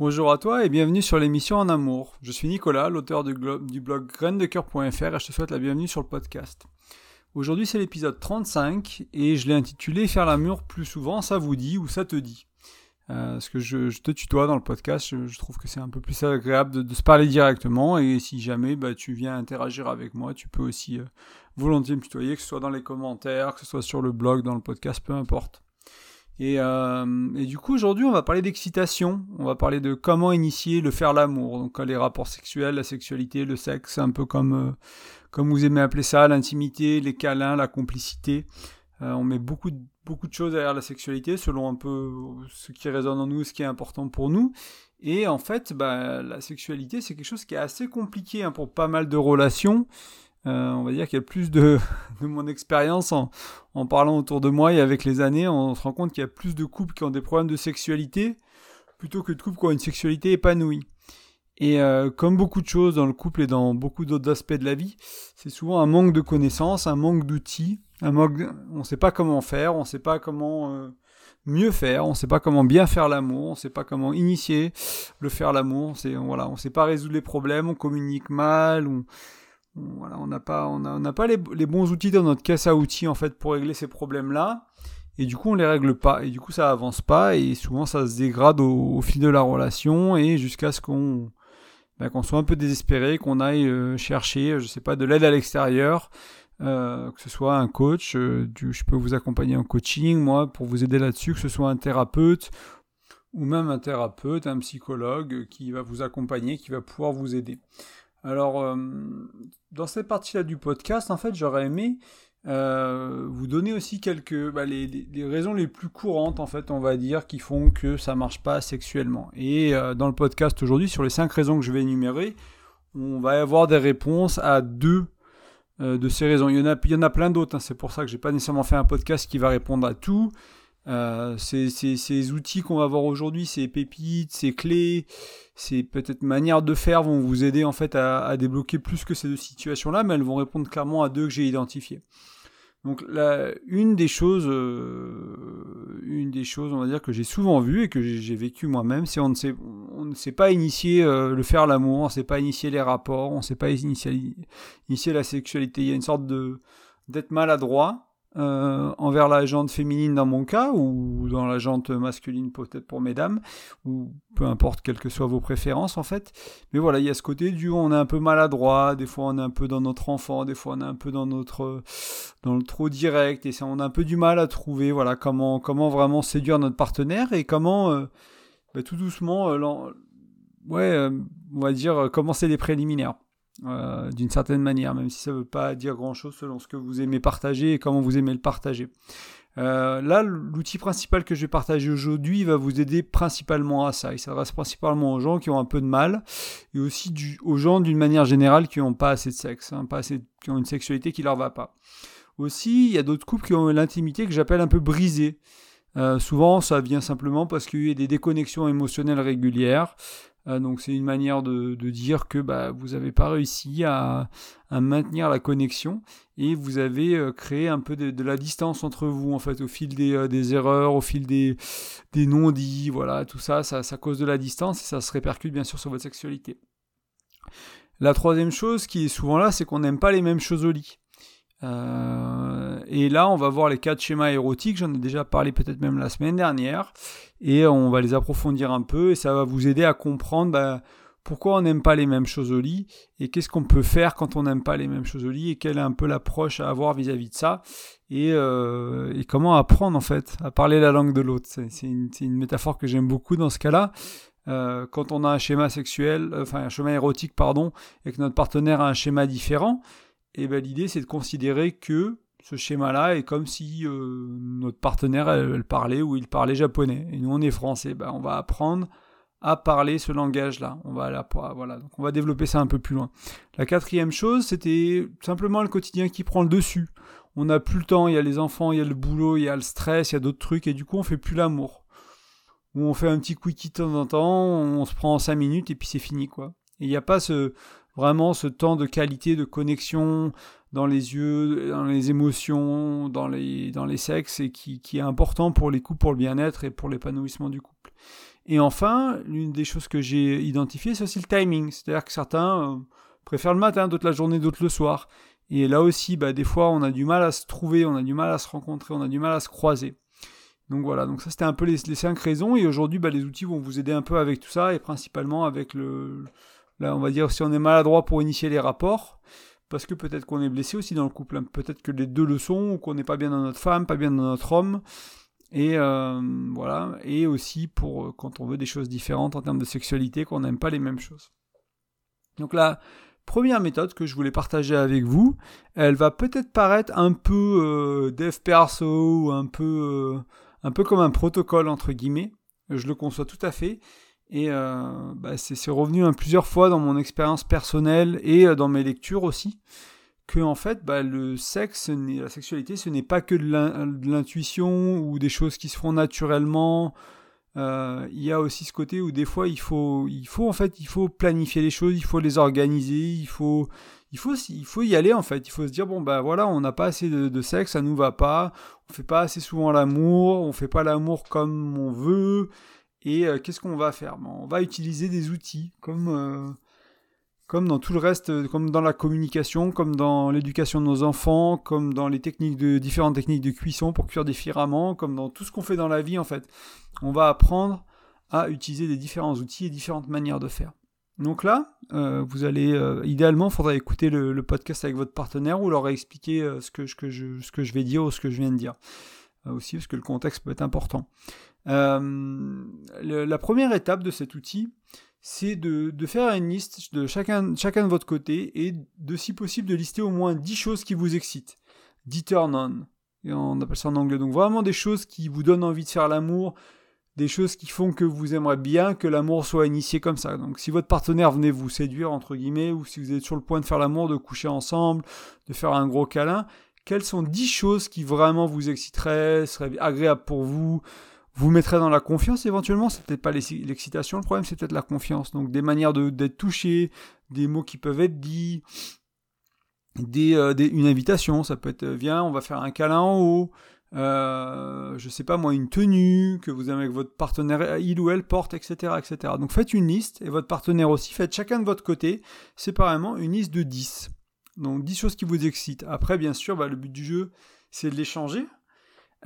Bonjour à toi et bienvenue sur l'émission En Amour. Je suis Nicolas, l'auteur du, blog graindecoeur.fr et je te souhaite la bienvenue sur le podcast. Aujourd'hui c'est l'épisode 35 et je l'ai intitulé Faire l'amour plus souvent, ça vous dit ou ça te dit? Euh, parce que je, te tutoie dans le podcast, je, trouve que c'est un peu plus agréable de, se parler directement et si jamais bah, tu viens interagir avec moi, tu peux aussi euh, volontiers me tutoyer, que ce soit dans les commentaires, que ce soit sur le blog, dans le podcast, peu importe. Euh, et, du coup, aujourd'hui, on va parler d'excitation. On va parler de comment initier le faire l'amour. Donc, les rapports sexuels, la sexualité, le sexe, un peu comme, euh, comme vous aimez appeler ça, l'intimité, les câlins, la complicité. Euh, on met beaucoup de, beaucoup de choses derrière la sexualité selon un peu ce qui résonne en nous, ce qui est important pour nous. Et en fait, bah, la sexualité, c'est quelque chose qui est assez compliqué hein, pour pas mal de relations. Euh, on va dire qu'il y a plus de, mon expérience en, en, parlant autour de moi et avec les années, on se rend compte qu'il y a plus de couples qui ont des problèmes de sexualité plutôt que de couples qui ont une sexualité épanouie. Et euh, comme beaucoup de choses dans le couple et dans beaucoup d'autres aspects de la vie, c'est souvent un manque de connaissances, un manque d'outils, un manque, on ne sait pas comment faire, on ne sait pas comment euh, mieux faire, on ne sait pas comment bien faire l'amour, on ne sait pas comment initier le faire l'amour, on voilà, on sait pas résoudre les problèmes, on communique mal, on n'a pas, on pas les, bons outils dans notre caisse à outils en fait pour régler ces problèmes-là. Et du coup, on les règle pas. Et du coup, ça avance pas. Et souvent, ça se dégrade au, fil de la relation et jusqu'à ce qu'on ben, qu'on soit un peu désespéré, qu'on aille euh, chercher, je sais pas, de l'aide à l'extérieur, euh, que ce soit un coach, euh, du, je peux vous accompagner en coaching, moi, pour vous aider là-dessus, que ce soit un thérapeute ou même un thérapeute, un psychologue qui va vous accompagner, qui va pouvoir vous aider. Alors, euh, dans cette partie-là du podcast, en fait, j'aurais aimé euh, vous donner aussi quelques bah, les, raisons les plus courantes, en fait, on va dire, qui font que ça marche pas sexuellement. Et euh, dans le podcast aujourd'hui, sur les cinq raisons que je vais énumérer, on va avoir des réponses à deux de ces raisons. Il y en a, il y en a plein d'autres. Hein. C'est pour ça que j'ai pas nécessairement fait un podcast qui va répondre à tout. Euh, ces, outils qu'on va voir aujourd'hui, ces pépites, ces clés, ces peut-être manières de faire vont vous aider en fait à, débloquer plus que ces deux situations-là, mais elles vont répondre clairement à deux que j'ai identifiées. Donc une des choses, euh, une des choses, on va dire que j'ai souvent vu et que j'ai vécu moi-même, c'est on ne sait, pas initier euh, le faire l'amour, on ne sait pas initier les rapports, on ne sait pas initier, initier la sexualité. Il y a une sorte de d'être maladroit euh, envers la jante féminine dans mon cas, ou dans la jante masculine peut-être pour mesdames, ou peu importe quelles que soient vos préférences en fait. Mais voilà, il y a ce côté du on est un peu maladroit, des fois on est un peu dans notre enfant, des fois on est un peu dans notre dans le trop direct, et ça, on a un peu du mal à trouver voilà comment comment vraiment séduire notre partenaire et comment euh, bah, tout doucement euh, ouais on va dire commencer les préliminaires. Euh, d'une certaine manière, même si ça ne veut pas dire grand-chose selon ce que vous aimez partager et comment vous aimez le partager. Euh, là, l'outil principal que je vais partager aujourd'hui va vous aider principalement à ça. Il s'adresse principalement aux gens qui ont un peu de mal et aussi aux gens d'une manière générale qui n'ont pas assez de sexe, hein, pas assez, qui ont une sexualité qui leur va pas. Aussi, il y a d'autres couples qui ont l'intimité que j'appelle un peu brisée. Euh, souvent, ça vient simplement parce qu'il y a des déconnexions émotionnelles régulières. Euh, donc c'est une manière de, dire que bah, vous n'avez pas réussi à, maintenir la connexion et vous avez euh, créé un peu de, la distance entre vous en fait au fil des, euh, erreurs, au fil des, non-dits, voilà, tout ça, ça, ça cause de la distance et ça se répercute bien sûr sur votre sexualité. La troisième chose qui est souvent là, c'est qu'on n'aime pas les mêmes choses au lit. Euh, et là, on va voir les quatre schémas érotiques. J'en ai déjà parlé peut-être même la semaine dernière. Et on va les approfondir un peu. Et ça va vous aider à comprendre bah, pourquoi on n'aime pas les mêmes choses au lit. Et qu'est-ce qu'on peut faire quand on n'aime pas les mêmes choses au lit. Et quelle est un peu l'approche à avoir vis-à-vis de ça. Et, euh, et, comment apprendre en fait à parler la langue de l'autre. C'est une, une, métaphore que j'aime beaucoup dans ce cas-là. Euh, quand on a un schéma sexuel, enfin un schéma érotique, pardon, et que notre partenaire a un schéma différent, et ben, l'idée c'est de considérer que ce schéma-là est comme si euh, notre partenaire elle, parlait ou il parlait japonais et nous on est français. Ben, on va apprendre à parler ce langage-là. On va voilà, donc on va développer ça un peu plus loin. La quatrième chose, c'était simplement le quotidien qui prend le dessus. On n'a plus le temps, il y a les enfants, il y a le boulot, il y a le stress, il y a d'autres trucs, et du coup on fait plus l'amour. Ou on fait un petit quickie de temps en temps, on se prend 5 minutes et puis c'est fini quoi. Et il n'y a pas ce, vraiment ce temps de qualité, de connexion dans les yeux, dans les émotions, dans les, dans les sexes, et qui, qui est important pour les couples, pour le bien-être et pour l'épanouissement du couple. Et enfin, l'une des choses que j'ai identifiées, c'est aussi le timing. C'est-à-dire que certains euh, préfèrent le matin, d'autres la journée, d'autres le soir. Et là aussi, bah, des fois, on a du mal à se trouver, on a du mal à se rencontrer, on a du mal à se croiser. Donc voilà, donc ça c'était un peu les, cinq raisons. Et aujourd'hui, bah, les outils vont vous aider un peu avec tout ça, et principalement avec le... Là, on va dire si on est maladroit pour initier les rapports, parce que peut-être qu'on est blessé aussi dans le couple. Hein. Peut-être que les deux le sont, ou qu'on n'est pas bien dans notre femme, pas bien dans notre homme. Et euh, voilà, et aussi pour euh, quand on veut des choses différentes en termes de sexualité, qu'on n'aime pas les mêmes choses. Donc la première méthode que je voulais partager avec vous, elle va peut-être paraître un peu euh, dev perso ou un peu, un peu comme un protocole entre guillemets. Je le conçois tout à fait. Et bah, c'est revenu plusieurs fois dans mon expérience personnelle et dans mes lectures aussi que en fait bah, le sexe, la sexualité, ce n'est pas que de l'intuition ou des choses qui se font naturellement. Euh, il y a aussi ce côté où des fois il faut, il faut en fait, il faut planifier les choses, il faut les organiser, il faut, il faut, il faut y aller en fait. Il faut se dire bon bah voilà, on n'a pas assez de, sexe, ça nous va pas, on fait pas assez souvent l'amour, on fait pas l'amour comme on veut. Et euh, qu'est-ce qu'on va faire? On va utiliser des outils comme euh, dans tout le reste, euh, comme dans la communication, comme dans l'éducation de nos enfants, comme dans les techniques de différentes techniques de cuisson pour cuire différemment, comme dans tout ce qu'on fait dans la vie en fait. On va apprendre à utiliser des différents outils et différentes manières de faire. Donc là, vous allez idéalement, il faudra écouter le, podcast avec votre partenaire ou leur expliquer ce, que, je, ce que je vais dire ou ce que je viens de dire. aussi parce que le contexte peut être important. La première étape de cet outil, c'est de, faire une liste de chacun, chacun de votre côté et de, si possible, de lister au moins 10 choses qui vous excitent. 10 turn on. On appelle ça en anglais. Donc vraiment des choses qui vous donnent envie de faire l'amour, des choses qui font que vous aimeriez bien que l'amour soit initié comme ça. Donc si votre partenaire venait vous séduire, entre guillemets, ou si vous êtes sur le point de faire l'amour, de coucher ensemble, de faire un gros câlin, quelles sont 10 choses qui vraiment vous exciteraient, seraient agréables pour vous, vous mettrez dans la confiance éventuellement, c'est peut-être pas l'excitation, le problème c'est peut-être la confiance. Donc des manières d'être touché, des mots qui peuvent être dits, euh, des, une invitation, ça peut être euh, viens, on va faire un câlin en haut, euh, je sais pas moi, une tenue que vous avez avec votre partenaire, il ou elle porte, etc., etc. Donc faites une liste, et votre partenaire aussi, faites chacun de votre côté, séparément, une liste de 10. Donc 10 choses qui vous excitent. Après, bien sûr, bah, le but du jeu, c'est de l'échanger.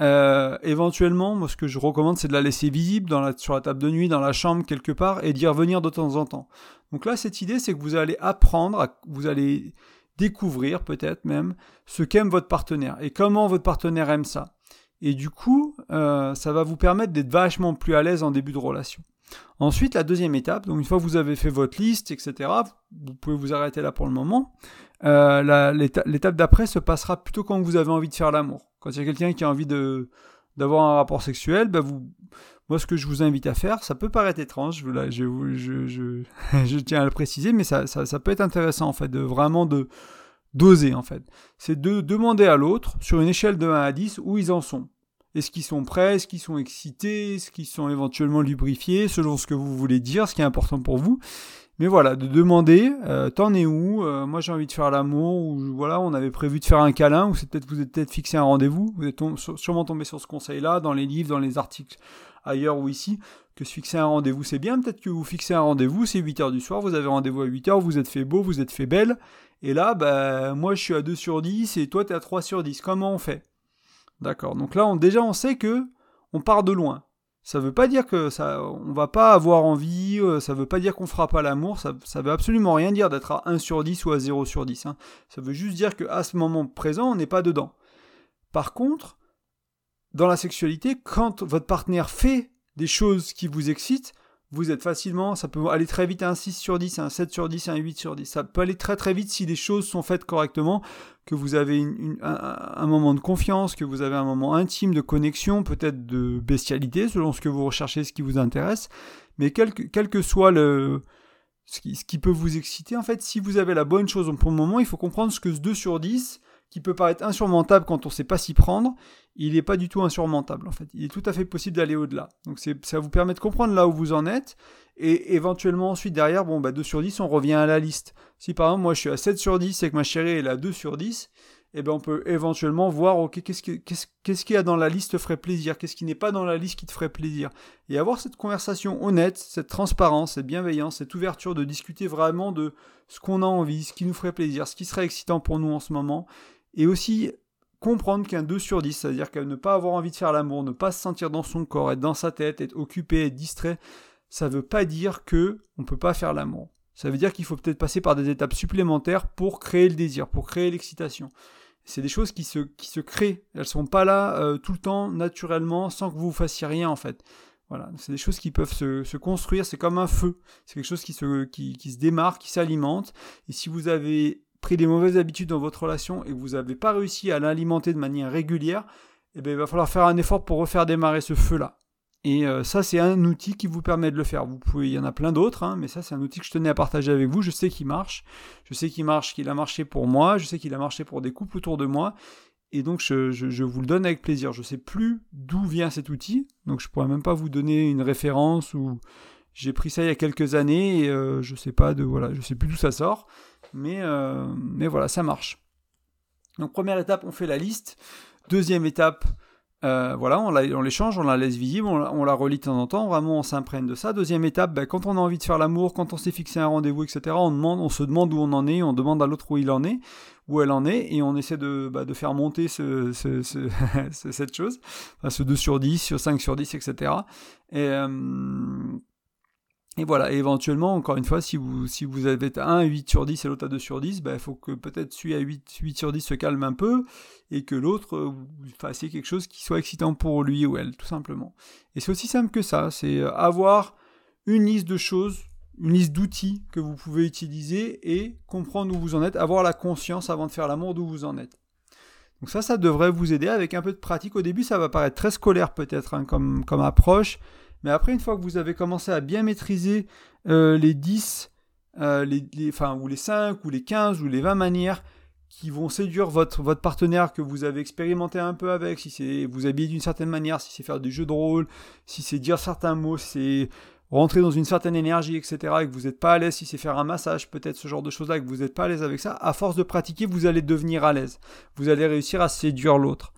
Euh, éventuellement, moi, ce que je recommande, c'est de la laisser visible dans la, sur la table de nuit, dans la chambre, quelque part, et d'y revenir de temps en temps. Donc là, cette idée, c'est que vous allez apprendre, vous allez découvrir peut-être même ce qu'aime votre partenaire et comment votre partenaire aime ça. Et du coup, euh, ça va vous permettre d'être vachement plus à l'aise en début de relation. Ensuite, la deuxième étape, donc une fois que vous avez fait votre liste, etc., vous pouvez vous arrêter là pour le moment. Euh, l'étape d'après se passera plutôt quand vous avez envie de faire l'amour. Quand il y a quelqu'un qui a envie d'avoir un rapport sexuel, bah vous, moi ce que je vous invite à faire, ça peut paraître étrange, je, tiens à le préciser, mais ça, ça, ça, peut être intéressant en fait, de vraiment de d'oser en fait. C'est de demander à l'autre, sur une échelle de 1 à 10, où ils en sont. Est-ce qu'ils sont prêts Est-ce qu'ils sont excités Est-ce qu'ils sont éventuellement lubrifiés Selon ce que vous voulez dire, ce qui est important pour vous. Mais voilà, de demander, euh, t'en es où euh, Moi j'ai envie de faire l'amour, ou voilà, on avait prévu de faire un câlin, ou c'est peut-être vous êtes peut-être fixé un rendez-vous. Vous êtes sûrement tombé sur ce conseil-là, dans les livres, dans les articles, ailleurs ou ici, que se fixer un rendez-vous c'est bien. Peut-être que vous fixez un rendez-vous, c'est 8h du soir, vous avez rendez-vous à 8h, vous êtes fait beau, vous êtes fait belle. Et là, bah, moi je suis à 2 sur 10 et toi t'es à 3 sur 10. Comment on fait? D'accord. Donc là, déjà, on sait que on part de loin. Ça veut pas dire que ça, on va pas avoir envie, euh, ça veut pas dire qu'on fera pas l'amour, ça, ça veut absolument rien dire d'être à 1 sur 10 ou à 0 sur 10. Hein. Ça veut juste dire qu'à ce moment présent, on n'est pas dedans. Par contre, dans la sexualité, quand votre partenaire fait des choses qui vous excitent, vous êtes facilement, ça peut aller très vite à un 6 sur 10, un 7 sur 10, un 8 sur 10. Ça peut aller très très vite si les choses sont faites correctement, que vous avez un, moment de confiance, que vous avez un moment intime de connexion, peut-être de bestialité, selon ce que vous recherchez, ce qui vous intéresse. Mais quel que, soit le, ce qui, ce qui, peut vous exciter, en fait, si vous avez la bonne chose pour le moment, il faut comprendre ce que ce 2 sur 10, qui peut paraître insurmontable quand on ne sait pas s'y prendre, il n'est pas du tout insurmontable en fait. Il est tout à fait possible d'aller au-delà. Donc ça vous permet de comprendre là où vous en êtes et éventuellement ensuite derrière, bon bah 2 sur 10, on revient à la liste. Si par exemple moi je suis à 7 sur 10 et que ma chérie est à 2 sur 10, eh ben on peut éventuellement voir ok qu'est-ce qu'il y a dans la liste te ferait plaisir, qu'est-ce qui n'est pas dans la liste qui te ferait plaisir, et avoir cette conversation honnête, cette transparence, cette bienveillance, cette ouverture de discuter vraiment de ce qu'on a envie, ce qui nous ferait plaisir, ce qui serait excitant pour nous en ce moment, et aussi comprendre qu'un 2 sur 10, c'est-à-dire qu'à ne pas avoir envie de faire l'amour, ne pas se sentir dans son corps, être dans sa tête, être occupé, être distrait, ça ne veut pas dire que on peut pas faire l'amour. Ça veut dire qu'il faut peut-être passer par des étapes supplémentaires pour créer le désir, pour créer l'excitation. C'est des choses qui se, qui se créent. Elles ne sont pas là euh, tout le temps, naturellement, sans que vous fassiez rien, en fait. Voilà, c'est des choses qui peuvent se, construire, c'est comme un feu. C'est quelque chose qui se, qui, se démarre, qui s'alimente. Et si vous avez pris des mauvaises habitudes dans votre relation et vous n'avez pas réussi à l'alimenter de manière régulière, eh bien, il va falloir faire un effort pour refaire démarrer ce feu-là. Et euh, ça, c'est un outil qui vous permet de le faire. Vous pouvez, il y en a plein d'autres, hein, mais ça, c'est un outil que je tenais à partager avec vous. Je sais qu'il marche. Je sais qu'il marche, qu'il a marché pour moi. Je sais qu'il a marché pour des couples autour de moi. Et donc, je, vous le donne avec plaisir. Je ne sais plus d'où vient cet outil. Donc, je ne pourrais même pas vous donner une référence ou j'ai pris ça il y a quelques années et euh, je sais voilà, sais plus d'où ça sort. Mais, euh, mais voilà, ça marche. Donc, première étape, on fait la liste. Deuxième étape, euh, voilà, on, on l'échange, on la laisse visible, on, la relit de temps en temps, vraiment on s'imprègne de ça. Deuxième étape, ben, quand on a envie de faire l'amour, quand on s'est fixé un rendez-vous, etc., on, demande, on se demande où on en est, on demande à l'autre où il en est, où elle en est, et on essaie de, bah, faire monter ce, cette chose, ce 2 sur 10, sur 5 sur 10, etc. Et, et voilà, éventuellement, encore une fois, si vous, si vous avez un à 8 sur 10 et l'autre à 2 sur 10, il ben, faut que peut-être celui à 8, 8 sur 10 se calme un peu et que l'autre, euh, fassiez quelque chose qui soit excitant pour lui ou elle, tout simplement. Et c'est aussi simple que ça, c'est euh, avoir une liste de choses, une liste d'outils que vous pouvez utiliser et comprendre où vous en êtes, avoir la conscience avant de faire l'amour d'où vous en êtes. Donc ça, ça devrait vous aider avec un peu de pratique. Au début, ça va paraître très scolaire peut-être hein, comme approche. Mais après, une fois que vous avez commencé à bien maîtriser euh, les 10, euh, enfin, ou les 5, ou les 15, ou les 20 manières qui vont séduire votre, votre partenaire que vous avez expérimenté un peu avec, si c'est vous habiller d'une certaine manière, si c'est faire des jeux de rôle, si c'est dire certains mots, si c'est rentrer dans une certaine énergie, etc., et que vous n'êtes pas à l'aise, si c'est faire un massage, peut-être ce genre de choses-là, et que vous n'êtes pas à l'aise avec ça, à force de pratiquer, vous allez devenir à l'aise. Vous allez réussir à séduire l'autre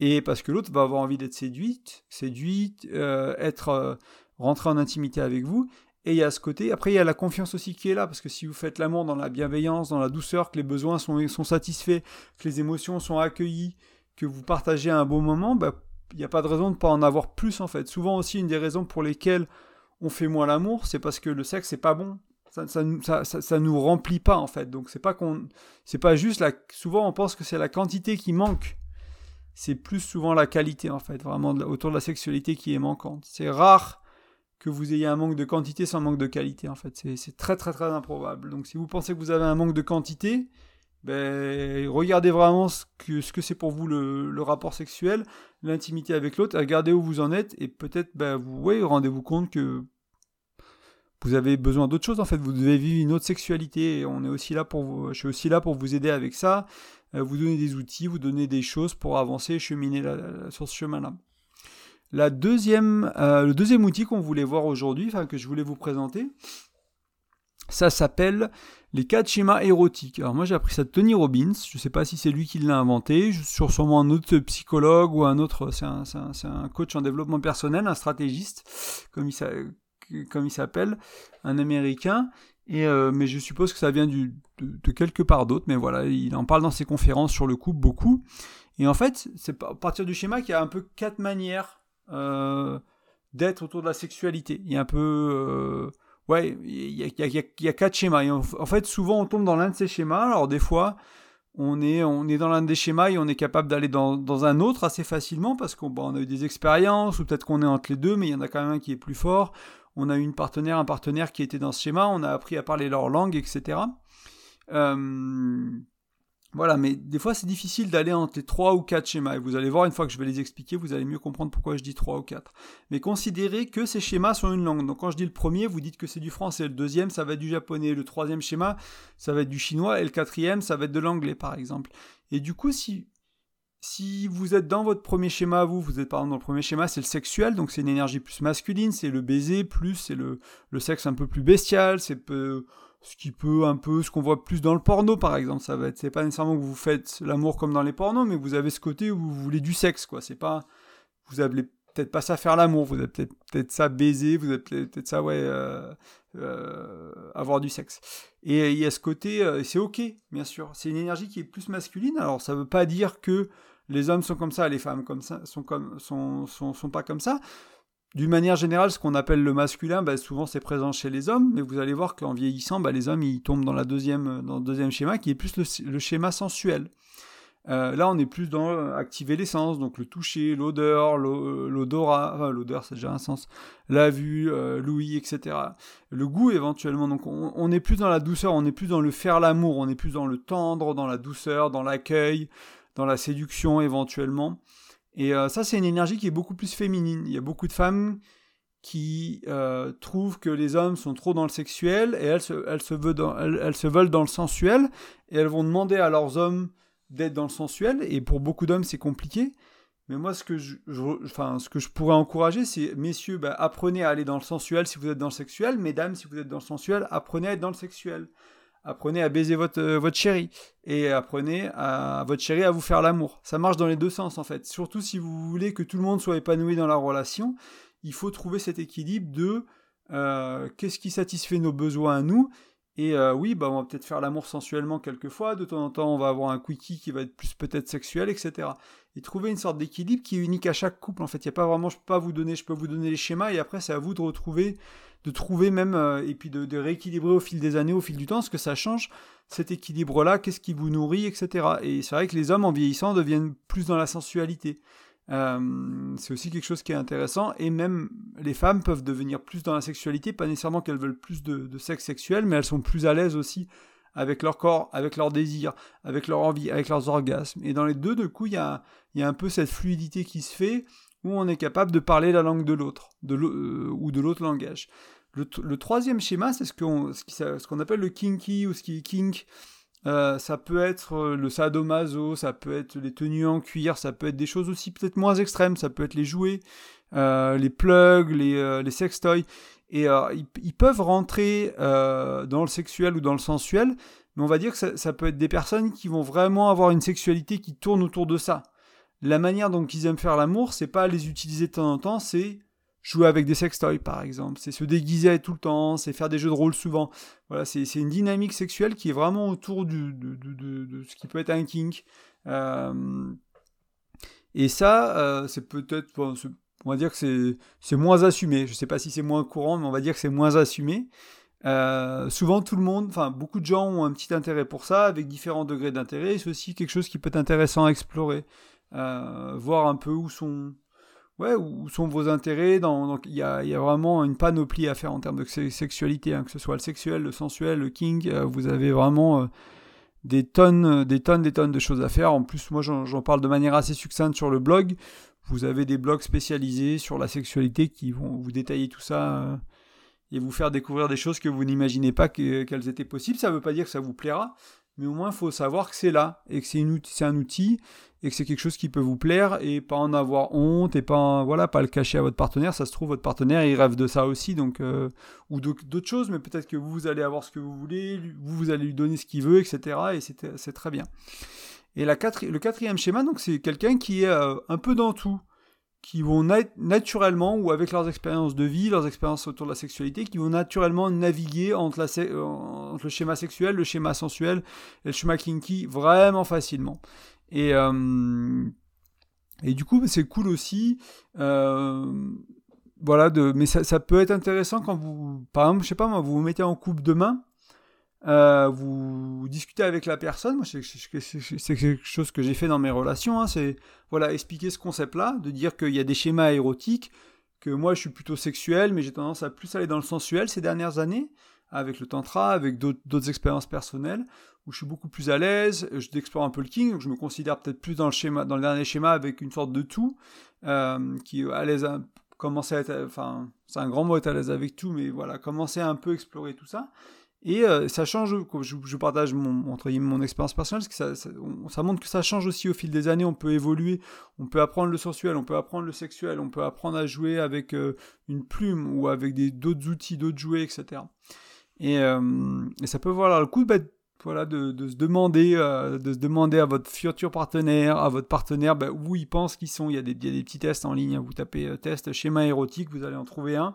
et parce que l'autre va avoir envie d'être séduite, séduite, euh, être euh, rentré en intimité avec vous. Et il y a ce côté. Après, il y a la confiance aussi qui est là, parce que si vous faites l'amour dans la bienveillance, dans la douceur, que les besoins sont, sont satisfaits, que les émotions sont accueillies, que vous partagez un bon moment, bah, il n'y a pas de raison de ne pas en avoir plus en fait. Souvent aussi, une des raisons pour lesquelles on fait moins l'amour, c'est parce que le sexe c'est pas bon. Ça, ça, nous remplit pas en fait. Donc c'est pas qu'on, c'est pas juste. Souvent on pense que c'est la quantité qui manque c'est plus souvent la qualité en fait, vraiment autour de la sexualité qui est manquante. C'est rare que vous ayez un manque de quantité sans manque de qualité en fait. C'est très très très improbable. Donc si vous pensez que vous avez un manque de quantité, ben, regardez vraiment ce que ce que c'est pour vous le, rapport sexuel, l'intimité avec l'autre, regardez où vous en êtes et peut-être ben, vous rendez-vous compte que vous avez besoin d'autre chose en fait, vous devez vivre une autre sexualité et on est aussi là pour je suis aussi là pour vous aider avec ça. Euh, vous donner des outils, vous donner des choses pour avancer et cheminer sur ce chemin-là. La deuxième, euh, le deuxième outil qu'on voulait voir aujourd'hui, enfin que je voulais vous présenter, ça s'appelle les quatre schémas érotiques. Alors moi j'ai appris ça de Tony Robbins, je ne sais pas si c'est lui qui l'a inventé, sur sûrement un autre psychologue ou un autre, c'est un, un, coach en développement personnel, un stratégiste, comme il s'appelle, un américain, euh, mais je suppose que ça vient de, quelque part d'autre. Mais voilà, il en parle dans ses conférences sur le couple beaucoup. Et en fait, c'est à partir du schéma qu'il y a un peu quatre manières euh, d'être autour de la sexualité. Il y a un peu... Ouais, il y, a, quatre schémas. En, fait, souvent, on tombe dans l'un de ces schémas. Alors des fois... On est, on est dans l'un des schémas et on est capable d'aller dans, un autre assez facilement parce qu'on on a eu des expériences ou peut-être qu'on est entre les deux, mais il y en a quand même un qui est plus fort on a eu une partenaire, un partenaire qui était dans ce schéma, on a appris à parler leur langue, etc. Euh, voilà, mais des fois c'est difficile d'aller entre les trois ou quatre schémas. Et vous allez voir, une fois que je vais les expliquer, vous allez mieux comprendre pourquoi je dis trois ou quatre. Mais considérez que ces schémas sont une langue. Donc quand je dis le premier, vous dites que c'est du français. Le deuxième, ça va être du japonais. Le troisième schéma, ça va être du chinois. Et le quatrième, ça va être de l'anglais, par exemple. Et du coup, si si vous êtes dans votre premier schéma, vous, vous êtes par exemple dans le premier schéma, c'est le sexuel, donc c'est une énergie plus masculine, c'est le baiser, plus c'est le, sexe un peu plus bestial, c'est ce qui peut un peu, ce qu'on voit plus dans le porno par exemple. Ça va c'est pas nécessairement que vous faites l'amour comme dans les pornos, mais vous avez ce côté où vous voulez du sexe, quoi. C'est pas, vous avez peut-être pas ça faire l'amour, vous avez peut-être ça baiser, vous avez peut-être ça ouais euh, euh, avoir du sexe. Et il y a ce côté, euh, c'est ok, bien sûr. C'est une énergie qui est plus masculine. Alors ça veut pas dire que les hommes sont comme ça, les femmes comme ça sont comme sont, sont, sont pas comme ça. D'une manière générale, ce qu'on appelle le masculin, bah, souvent c'est présent chez les hommes, mais vous allez voir qu'en vieillissant, bah, les hommes ils tombent dans, la deuxième, dans le deuxième schéma qui est plus le, schéma sensuel. Euh, là, on est plus dans euh, activer les sens, donc le toucher, l'odeur, l'odorat, enfin, l'odeur c'est déjà un sens, la vue, euh, l'ouïe, etc. Le goût éventuellement, donc on, est plus dans la douceur, on est plus dans le faire l'amour, on est plus dans le tendre, dans la douceur, dans l'accueil, dans la séduction éventuellement. Et euh, ça, c'est une énergie qui est beaucoup plus féminine. Il y a beaucoup de femmes qui euh, trouvent que les hommes sont trop dans le sexuel et elles, se veulent dans le sensuel et elles vont demander à leurs hommes d'être dans le sensuel. Et pour beaucoup d'hommes, c'est compliqué. Mais moi, ce que je, enfin, ce que je pourrais encourager, c'est, messieurs, bah, apprenez à aller dans le sensuel si vous êtes dans le sexuel. Mesdames, si vous êtes dans le sensuel, apprenez à être dans le sexuel apprenez à baiser votre, euh, votre chérie et apprenez à votre chérie à vous faire l'amour. Ça marche dans les deux sens en fait. Surtout si vous voulez que tout le monde soit épanoui dans la relation, il faut trouver cet équilibre de euh, qu'est-ce qui satisfait nos besoins à nous. Et euh, oui, bah, on va peut-être faire l'amour sensuellement quelquefois, de temps en temps on va avoir un quickie qui va être plus peut-être sexuel, etc. Et trouver une sorte d'équilibre qui est unique à chaque couple. En fait, il n'y a pas vraiment, je peux pas vous donner, je peux vous donner les schémas et après c'est à vous de retrouver de trouver même, euh, et puis de, rééquilibrer au fil des années, au fil du temps, ce que ça change, cet équilibre-là, qu'est-ce qui vous nourrit, etc. Et c'est vrai que les hommes, en vieillissant, deviennent plus dans la sensualité. Euh, c'est aussi quelque chose qui est intéressant, et même les femmes peuvent devenir plus dans la sexualité, pas nécessairement qu'elles veulent plus de, sexe sexuel, mais elles sont plus à l'aise aussi avec leur corps, avec leurs désirs, avec leur envie, avec leurs orgasmes. Et dans les deux, de coup, il y a, un peu cette fluidité qui se fait, où on est capable de parler la langue de l'autre, euh, ou de l'autre langage. Le, troisième schéma, c'est ce qu'on appelle le kinky ou ce qui est kink. Euh, ça peut être euh, le sadomaso, ça peut être les tenues en cuir, ça peut être des choses aussi peut-être moins extrêmes, ça peut être les jouets, les plugs, les, les sextoys. Et ils, peuvent rentrer dans le sexuel ou dans le sensuel, mais on va dire que ça, ça, peut être des personnes qui vont vraiment avoir une sexualité qui tourne autour de ça la manière dont ils aiment faire l'amour, c'est pas les utiliser de temps en temps, c'est jouer avec des sextoys par exemple, c'est se déguiser tout le temps, c'est faire des jeux de rôle souvent. Voilà, c'est une dynamique sexuelle qui est vraiment autour du, de, ce qui peut être un kink. Euh, et ça, euh, c'est peut-être, on va dire que c'est moins assumé. Je sais pas si c'est moins courant, mais on va dire que c'est moins assumé. Euh, souvent, tout le monde, enfin, beaucoup de gens ont un petit intérêt pour ça, avec différents degrés d'intérêt. C'est aussi quelque chose qui peut être intéressant à explorer. Voir un peu où sont, ouais, où sont vos intérêts. donc il y a, vraiment une panoplie à faire en termes de sexualité, hein, que ce soit le sexuel, le sensuel, le king. Euh, vous avez vraiment euh, des tonnes, des tonnes, des tonnes de choses à faire. En plus, moi, j'en parle de manière assez succincte sur le blog. Vous avez des blogs spécialisés sur la sexualité qui vont vous détailler tout ça et vous faire découvrir des choses que vous n'imaginez pas qu'elles étaient possibles. Ça ne veut pas dire que ça vous plaira, mais au moins il faut savoir que c'est là et que c'est un outil et que c'est quelque chose qui peut vous plaire et pas en avoir honte et pas voilà pas le cacher à votre partenaire. Ça se trouve votre partenaire il rêve de ça aussi donc euh, ou d'autres choses mais peut-être que vous, allez avoir ce que vous voulez vous vous allez lui donner ce qu'il veut etc et c'est très bien. Et la le quatrième schéma donc c'est quelqu'un qui est euh, un peu dans tout qui vont naturellement ou avec leurs expériences de vie leurs expériences autour de la sexualité qui vont naturellement naviguer entre, euh, entre le schéma sexuel le schéma sensuel et le schéma kinky vraiment facilement et, euh, et du coup, c'est cool aussi. Euh, voilà, mais ça, ça, peut être intéressant quand vous, par exemple, je sais pas moi, vous vous mettez en couple demain, euh, vous discutez avec la personne. Moi, c'est quelque chose que j'ai fait dans mes relations. Hein, c'est voilà, expliquer ce concept-là, de dire qu'il y a des schémas érotiques, que moi je suis plutôt sexuel, mais j'ai tendance à plus aller dans le sensuel ces dernières années, avec le tantra, avec d'autres expériences personnelles où je suis beaucoup plus à l'aise, je explore un peu le king, donc je me considère peut-être plus dans le schéma, dans le dernier schéma avec une sorte de tout, euh, qui à l'aise, commencer à être, enfin, c'est un grand mot être à l'aise avec tout, mais voilà, commencer à un peu explorer tout ça. Et euh, ça change, je, je partage mon, entre mon expérience personnelle, parce que ça, ça, montre que ça change aussi au fil des années, on peut évoluer, on peut apprendre le sensuel, on peut apprendre le sexuel, on peut apprendre à jouer avec euh, une plume ou avec d'autres outils, d'autres jouets, etc. Et, ça peut valoir le coup bah, voilà, de, se demander, de se demander à votre futur partenaire, à votre partenaire, bah, où il pense qu'ils sont. Il y, a des, il y, a des, petits tests en ligne. Hein. Vous tapez test schéma érotique, vous allez en trouver un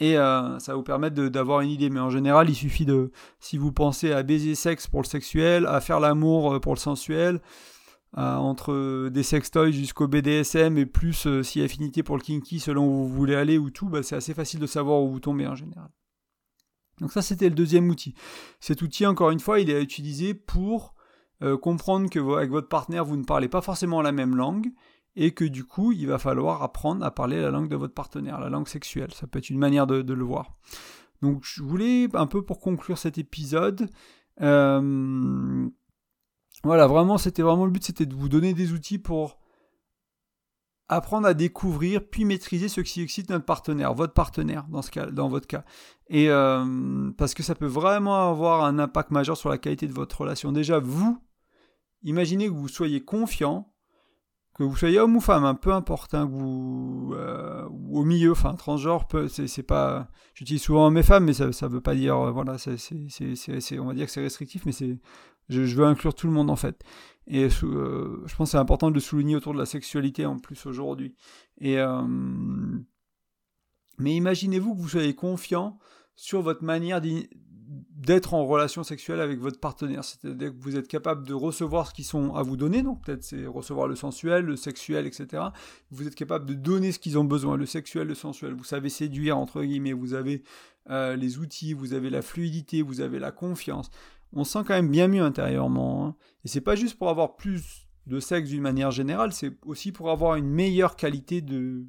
et euh, ça va vous permettre d'avoir une idée. Mais en général, il suffit de, si vous pensez à baiser sexe pour le sexuel, à faire l'amour euh, pour le sensuel, entre des sextoys jusqu'au BDSM et plus euh, si affinité pour le kinky selon où vous voulez aller ou tout, bah, c'est assez facile de savoir où vous tombez en général. Donc ça, c'était le deuxième outil. Cet outil, encore une fois, il est utilisé pour comprendre que avec votre partenaire, vous ne parlez pas forcément la même langue et que du coup, il va falloir apprendre à parler la langue de votre partenaire, la langue sexuelle. Ça peut être une manière de, le voir. Donc, je voulais un peu pour conclure cet épisode. Euh, voilà, vraiment, c'était vraiment le but, c'était de vous donner des outils pour apprendre à découvrir puis maîtriser ce qui excite notre partenaire, votre partenaire dans votre cas. Et euh, parce que ça peut vraiment avoir un impact majeur sur la qualité de votre relation. Déjà, vous, imaginez que vous soyez confiant que vous soyez homme ou femme, hein, peu importe, hein, vous, euh, au milieu, enfin transgenre, c'est pas, j'utilise souvent mes femmes, mais ça, ça veut pas dire, euh, voilà, on va dire que c'est restrictif, mais c'est, je, veux inclure tout le monde en fait. Et euh, je pense que c'est important de le souligner autour de la sexualité en plus aujourd'hui. Et mais imaginez-vous que vous soyez confiant sur votre manière d'être en relation sexuelle avec votre partenaire. C'est-à-dire que vous êtes capable de recevoir ce qu'ils sont à vous donner, donc peut-être c'est recevoir le sensuel, le sexuel, etc. Vous êtes capable de donner ce qu'ils ont besoin, le sexuel, le sensuel. Vous savez séduire, entre guillemets, vous avez euh, les outils, vous avez la fluidité, vous avez la confiance. On se sent quand même bien mieux intérieurement. Hein. Et c'est pas juste pour avoir plus de sexe d'une manière générale, c'est aussi pour avoir une meilleure qualité de,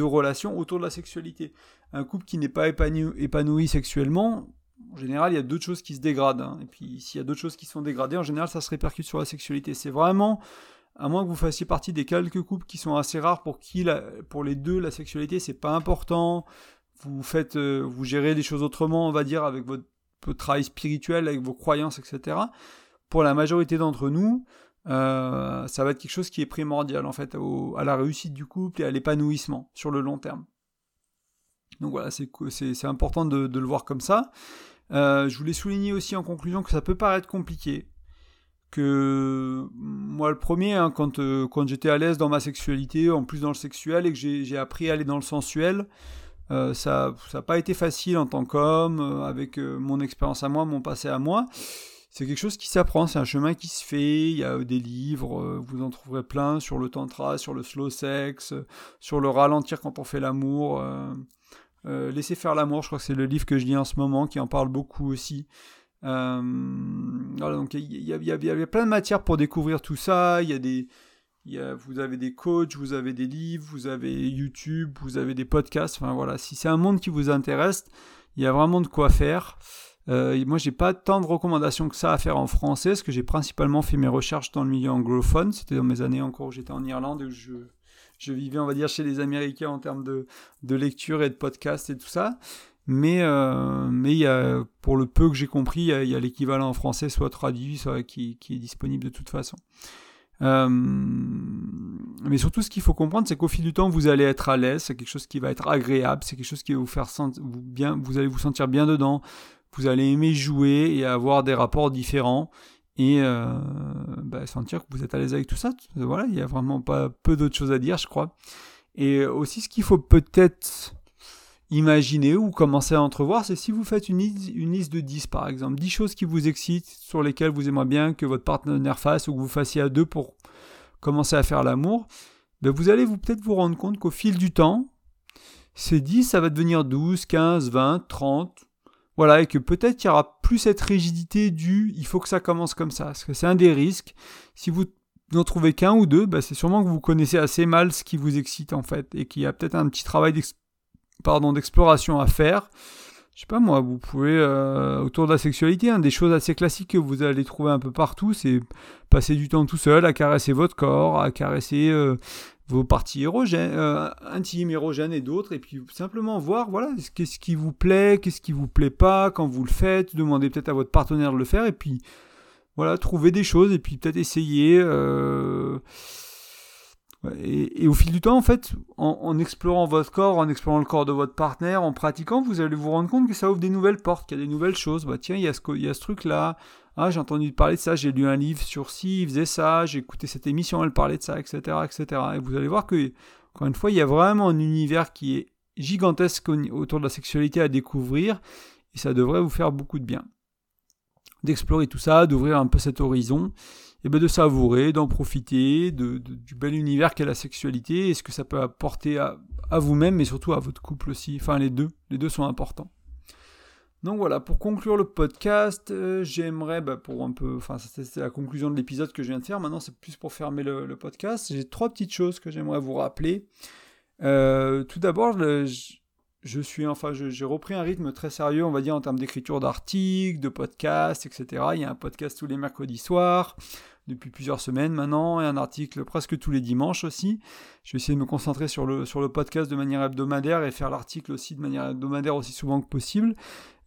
relation autour de la sexualité. Un couple qui n'est pas épanoui sexuellement, en général, il y a d'autres choses qui se dégradent. Hein. Et puis, s'il y a d'autres choses qui sont dégradées, en général, ça se répercute sur la sexualité. C'est vraiment, à moins que vous fassiez partie des quelques couples qui sont assez rares pour qui, pour les deux, la sexualité, c'est pas important. Vous faites, euh, vous gérez les choses autrement, on va dire, avec votre, travail spirituel, avec vos croyances, etc. Pour la majorité d'entre nous, euh, ça va être quelque chose qui est primordial, en fait, à la réussite du couple et à l'épanouissement sur le long terme. Donc voilà, c'est important de, le voir comme ça. Euh, je voulais souligner aussi en conclusion que ça peut paraître compliqué. Que moi, le premier, hein, euh, quand j'étais à l'aise dans ma sexualité, en plus dans le sexuel, et que j'ai appris à aller dans le sensuel, euh, ça n'a pas été facile en tant qu'homme, avec mon expérience à moi, mon passé à moi. C'est quelque chose qui s'apprend, c'est un chemin qui se fait. Il y a des livres, vous en trouverez plein sur le tantra, sur le slow sex, sur le ralentir quand on fait l'amour. Euh, Laisser faire l'amour, je crois que c'est le livre que je lis en ce moment, qui en parle beaucoup aussi. Euh, voilà, donc il y, y, a plein de matières pour découvrir tout ça. Il y a des, y a, vous avez des coachs, vous avez des livres, vous avez YouTube, vous avez des podcasts. Enfin voilà, si c'est un monde qui vous intéresse, il y a vraiment de quoi faire. Euh, moi, j'ai pas tant de recommandations que ça à faire en français, parce que j'ai principalement fait mes recherches dans le milieu anglophone. C'était dans mes années encore où j'étais en Irlande, où je, je vivais, on va dire, chez les Américains en termes de, de lecture et de podcast et tout ça. Mais, euh, mais il y a, pour le peu que j'ai compris, il y a, l'équivalent en français, soit traduit, soit qui est disponible de toute façon. Euh, mais surtout, ce qu'il faut comprendre, c'est qu'au fil du temps, vous allez être à l'aise, c'est quelque chose qui va être agréable, c'est quelque chose qui va vous faire sentir bien, vous allez vous sentir bien dedans, vous allez aimer jouer et avoir des rapports différents et euh, bah, sentir que vous êtes à l'aise avec tout ça. Voilà, il y a vraiment pas peu d'autres choses à dire, je crois. Et aussi, ce qu'il faut peut-être imaginer ou commencer à entrevoir, c'est si vous faites une liste, une liste de 10 par exemple, 10 choses qui vous excitent, sur lesquelles vous aimeriez bien que votre partenaire fasse ou que vous fassiez à deux pour commencer à faire l'amour, ben vous allez vous peut-être vous rendre compte qu'au fil du temps, ces 10, ça va devenir 12, 15, 20, 30, voilà, et que peut-être il y aura plus cette rigidité du il faut que ça commence comme ça. Parce que c'est un des risques. Si vous n'en trouvez qu'un ou deux, bah, c'est sûrement que vous connaissez assez mal ce qui vous excite en fait. Et qu'il y a peut-être un petit travail d'exploration à faire. Je sais pas moi, vous pouvez, euh, autour de la sexualité, hein, des choses assez classiques que vous allez trouver un peu partout, c'est passer du temps tout seul à caresser votre corps, à caresser euh, vos parties érogènes, euh, intimes, érogènes et d'autres, et puis simplement voir, voilà, qu'est-ce qui vous plaît, qu'est-ce qui vous plaît pas quand vous le faites, demandez peut-être à votre partenaire de le faire, et puis voilà, trouver des choses, et puis peut-être essayer. Et, au fil du temps, en fait, en, explorant votre corps, en explorant le corps de votre partenaire, en pratiquant, vous allez vous rendre compte que ça ouvre des nouvelles portes, qu'il y a des nouvelles choses. Bah tiens, il y a ce, il y a ce truc-là. Ah, j'ai entendu parler de ça, j'ai lu un livre sur ci, il faisait ça, j'ai écouté cette émission, elle parlait de ça, etc., etc. Et vous allez voir que, encore une fois, il y a vraiment un univers qui est gigantesque autour de la sexualité à découvrir, et ça devrait vous faire beaucoup de bien. D'explorer tout ça, d'ouvrir un peu cet horizon, et bien de savourer, d'en profiter, du bel univers qu'est la sexualité, et ce que ça peut apporter à, vous-même, mais surtout à votre couple aussi. Enfin, les deux, les deux sont importants. Donc voilà, pour conclure le podcast, euh, j'aimerais, bah, pour un peu, enfin c'était la conclusion de l'épisode que je viens de faire, maintenant c'est plus pour fermer le, podcast, j'ai trois petites choses que j'aimerais vous rappeler. Euh, tout d'abord, je, suis, enfin j'ai repris un rythme très sérieux, on va dire, en termes d'écriture d'articles, de podcasts, etc. Il y a un podcast tous les mercredis soirs, depuis plusieurs semaines maintenant, et un article presque tous les dimanches aussi. Je vais essayer de me concentrer sur le, sur le podcast de manière hebdomadaire et faire l'article aussi de manière hebdomadaire aussi souvent que possible.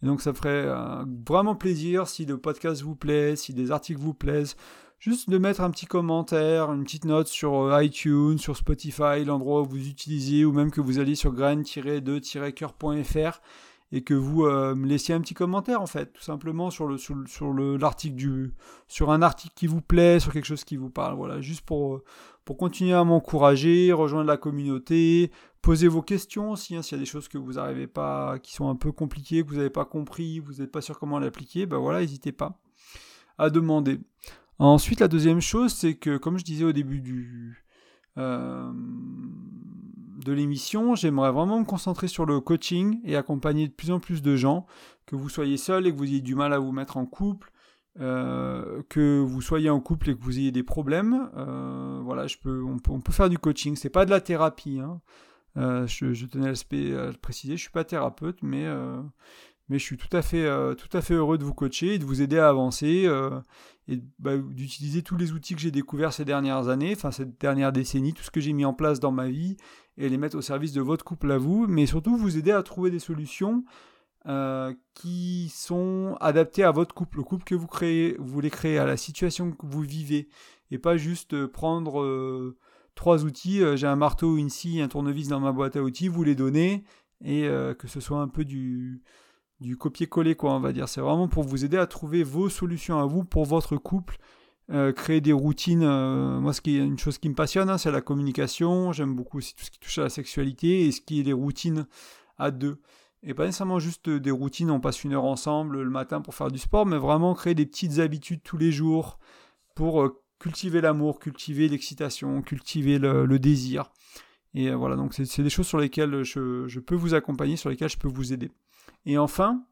Et donc ça ferait euh, vraiment plaisir si le podcast vous plaît, si des articles vous plaisent, juste de mettre un petit commentaire, une petite note sur euh, iTunes, sur Spotify, l'endroit où vous utilisez, ou même que vous alliez sur grain-2-coeur.fr et que vous euh, me laissiez un petit commentaire en fait, tout simplement sur le sur, l'article du sur un article qui vous plaît, sur quelque chose qui vous parle, voilà, juste pour pour continuer à m'encourager, rejoindre la communauté, poser vos questions aussi, hein, s'il y a des choses que vous n'arrivez pas, qui sont un peu compliquées, que vous n'avez pas compris, vous n'êtes pas sûr comment l'appliquer, ben voilà, n'hésitez pas à demander. Ensuite, la deuxième chose, c'est que, comme je disais au début du, euh, de l'émission, j'aimerais vraiment me concentrer sur le coaching et accompagner de plus en plus de gens, que vous soyez seul et que vous ayez du mal à vous mettre en couple, euh, que vous soyez en couple et que vous ayez des problèmes. Euh, voilà, je peux, on, peut, faire du coaching. C'est pas de la thérapie. Hein. je, je, tenais à le, préciser. Je suis pas thérapeute, mais mais je suis tout à fait, tout à fait heureux de vous coacher et de vous aider à avancer et bah, d'utiliser tous les outils que j'ai découverts ces dernières années, enfin cette dernière décennie, tout ce que j'ai mis en place dans ma vie et les mettre au service de votre couple à vous, mais surtout vous aider à trouver des solutions euh, qui sont adaptées à votre couple, le couple que vous créez, vous voulez créer, à la situation que vous vivez, et pas juste euh, prendre euh, trois outils, j'ai un marteau, une scie, un tournevis dans ma boîte à outils, vous les donnez, et que ce soit un peu du du copier-coller, quoi, on va dire. C'est vraiment pour vous aider à trouver vos solutions à vous pour votre couple. Euh, créer des routines. Euh, moi, ce qui est une chose qui me passionne, hein, c'est la communication. J'aime beaucoup aussi tout ce qui touche à la sexualité et ce qui est les routines à deux. Et pas nécessairement juste des routines, on passe une heure ensemble le matin pour faire du sport, mais vraiment créer des petites habitudes tous les jours pour euh, cultiver l'amour, cultiver l'excitation, cultiver le, désir. Et voilà, donc c'est des choses sur lesquelles je peux vous accompagner, sur lesquelles je peux vous aider. Et enfin,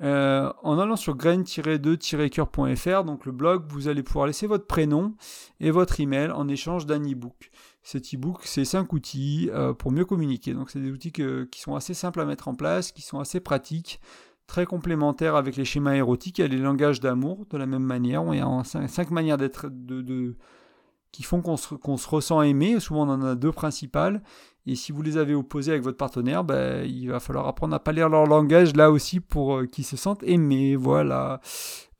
euh, en allant sur grain-2-coeur.fr, donc le blog, vous allez pouvoir laisser votre prénom et votre email en échange d'un e-book. Cet e-book, c'est 5 outils euh, pour mieux communiquer. Donc, c'est des outils qui sont assez simples à mettre en place, qui sont assez pratiques, très complémentaires avec les schémas érotiques et les langages d'amour de la même manière. Y a 5 manières d'être, de, qui font qu'on se, se, ressent aimé. Souvent, on en a deux principales. Et si vous les avez opposés avec votre partenaire, ben, il va falloir apprendre à pas lire leur langage là aussi pour euh, qu'ils se sentent aimés. Voilà.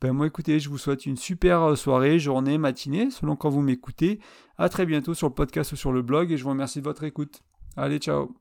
Ben, moi, écoutez, je vous souhaite une super euh, soirée, journée, matinée, selon quand vous m'écoutez. À très bientôt sur le podcast ou sur le blog et je vous remercie de votre écoute. Allez, ciao